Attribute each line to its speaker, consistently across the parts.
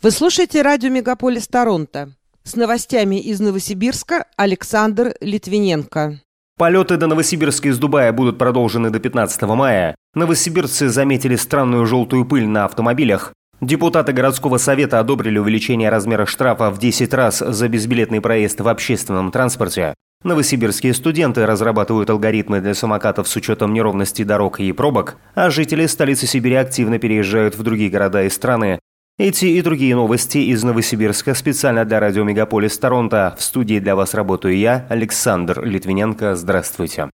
Speaker 1: Вы слушаете радио «Мегаполис Торонто». С новостями из Новосибирска Александр Литвиненко.
Speaker 2: Полеты до Новосибирска из Дубая будут продолжены до 15 мая. Новосибирцы заметили странную желтую пыль на автомобилях. Депутаты городского совета одобрили увеличение размера штрафа в 10 раз за безбилетный проезд в общественном транспорте. Новосибирские студенты разрабатывают алгоритмы для самокатов с учетом неровности дорог и пробок, а жители столицы Сибири активно переезжают в другие города и страны, эти и другие новости из Новосибирска специально для радио Мегаполис Торонто. В студии для вас работаю я, Александр Литвиненко. Здравствуйте.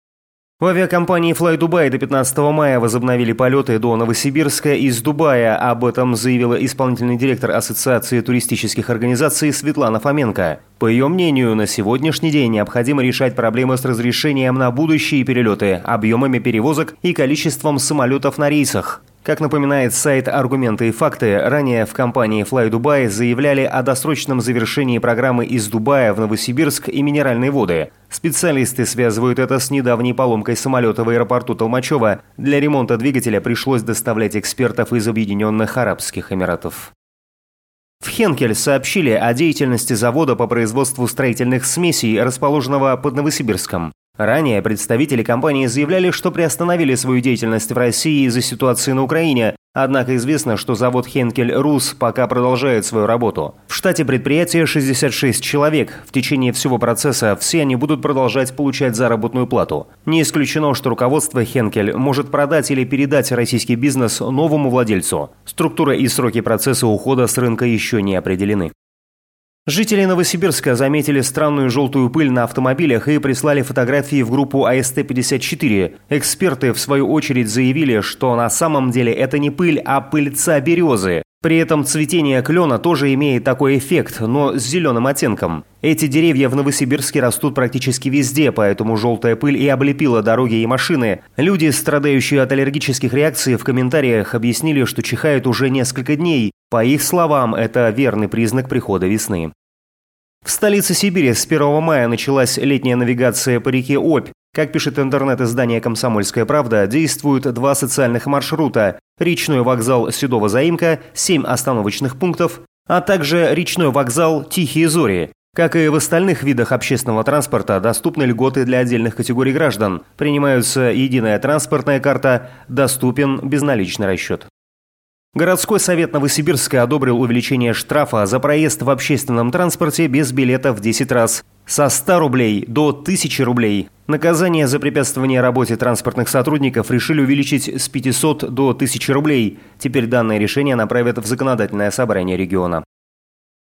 Speaker 2: В авиакомпании Fly Dubai до 15 мая возобновили полеты до Новосибирска из Дубая. Об этом заявила исполнительный директор Ассоциации туристических организаций Светлана Фоменко. По ее мнению, на сегодняшний день необходимо решать проблемы с разрешением на будущие перелеты, объемами перевозок и количеством самолетов на рейсах. Как напоминает сайт «Аргументы и факты», ранее в компании Fly Dubai заявляли о досрочном завершении программы из Дубая в Новосибирск и Минеральные воды. Специалисты связывают это с недавней поломкой самолета в аэропорту Толмачева. Для ремонта двигателя пришлось доставлять экспертов из Объединенных Арабских Эмиратов. В Хенкель сообщили о деятельности завода по производству строительных смесей, расположенного под Новосибирском. Ранее представители компании заявляли, что приостановили свою деятельность в России из-за ситуации на Украине, однако известно, что завод Хенкель Рус пока продолжает свою работу. В штате предприятия 66 человек. В течение всего процесса все они будут продолжать получать заработную плату. Не исключено, что руководство Хенкель может продать или передать российский бизнес новому владельцу. Структура и сроки процесса ухода с рынка еще не определены. Жители Новосибирска заметили странную желтую пыль на автомобилях и прислали фотографии в группу АСТ-54. Эксперты, в свою очередь, заявили, что на самом деле это не пыль, а пыльца березы. При этом цветение клена тоже имеет такой эффект, но с зеленым оттенком. Эти деревья в Новосибирске растут практически везде, поэтому желтая пыль и облепила дороги и машины. Люди, страдающие от аллергических реакций, в комментариях объяснили, что чихают уже несколько дней. По их словам, это верный признак прихода весны. В столице Сибири с 1 мая началась летняя навигация по реке Обь. Как пишет интернет-издание «Комсомольская правда», действуют два социальных маршрута – речной вокзал Седого Заимка, 7 остановочных пунктов, а также речной вокзал Тихие Зори. Как и в остальных видах общественного транспорта, доступны льготы для отдельных категорий граждан. Принимаются единая транспортная карта, доступен безналичный расчет. Городской совет Новосибирска одобрил увеличение штрафа за проезд в общественном транспорте без билета в 10 раз. Со 100 рублей до 1000 рублей. Наказание за препятствование работе транспортных сотрудников решили увеличить с 500 до 1000 рублей. Теперь данное решение направят в законодательное собрание региона.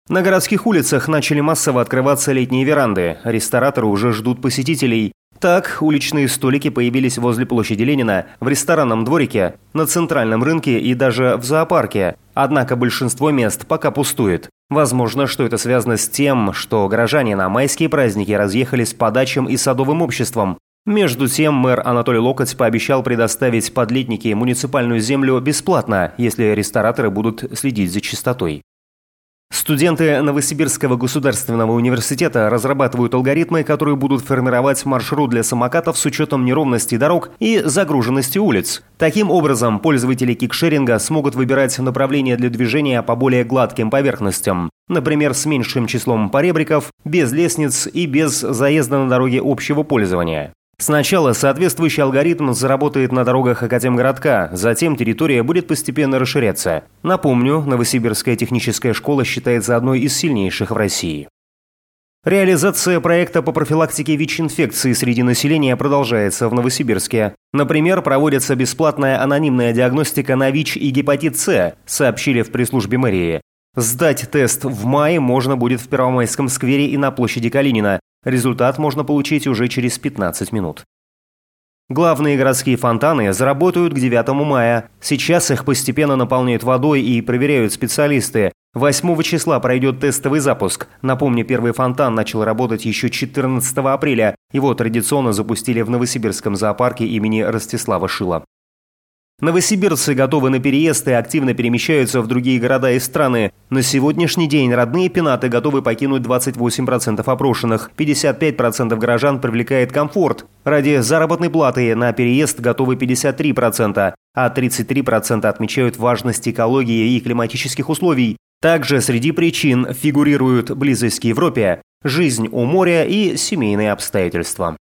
Speaker 2: На городских улицах начали массово открываться летние веранды. Рестораторы уже ждут посетителей. Так, уличные столики появились возле площади Ленина, в ресторанном дворике, на центральном рынке и даже в зоопарке. Однако большинство мест пока пустует. Возможно, что это связано с тем, что горожане на майские праздники разъехались по дачам и садовым обществам. Между тем, мэр Анатолий Локоть пообещал предоставить подлетники муниципальную землю бесплатно, если рестораторы будут следить за чистотой. Студенты Новосибирского государственного университета разрабатывают алгоритмы, которые будут формировать маршрут для самокатов с учетом неровности дорог и загруженности улиц. Таким образом, пользователи кикшеринга смогут выбирать направление для движения по более гладким поверхностям. Например, с меньшим числом поребриков, без лестниц и без заезда на дороге общего пользования. Сначала соответствующий алгоритм заработает на дорогах Академгородка, затем территория будет постепенно расширяться. Напомню, Новосибирская техническая школа считается одной из сильнейших в России. Реализация проекта по профилактике ВИЧ-инфекции среди населения продолжается в Новосибирске. Например, проводится бесплатная анонимная диагностика на ВИЧ и гепатит С, сообщили в пресс-службе мэрии. Сдать тест в мае можно будет в Первомайском сквере и на площади Калинина. Результат можно получить уже через 15 минут. Главные городские фонтаны заработают к 9 мая. Сейчас их постепенно наполняют водой и проверяют специалисты. 8 числа пройдет тестовый запуск. Напомню, первый фонтан начал работать еще 14 апреля. Его традиционно запустили в Новосибирском зоопарке имени Ростислава Шила. Новосибирцы готовы на переезд и активно перемещаются в другие города и страны. На сегодняшний день родные пенаты готовы покинуть 28% опрошенных. 55% горожан привлекает комфорт. Ради заработной платы на переезд готовы 53%, а 33% отмечают важность экологии и климатических условий. Также среди причин фигурируют близость к Европе, жизнь у моря и семейные обстоятельства.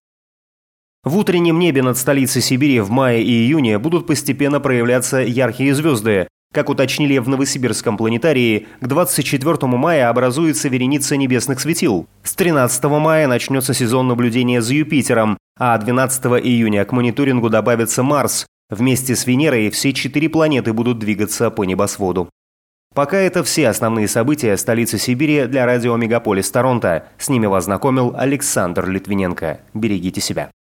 Speaker 2: В утреннем небе над столицей Сибири в мае и июне будут постепенно проявляться яркие звезды. Как уточнили в Новосибирском планетарии, к 24 мая образуется вереница небесных светил. С 13 мая начнется сезон наблюдения за Юпитером, а 12 июня к мониторингу добавится Марс. Вместе с Венерой все четыре планеты будут двигаться по небосводу. Пока это все основные события столицы Сибири для радио «Мегаполис Торонто». С ними вас знакомил Александр Литвиненко. Берегите себя.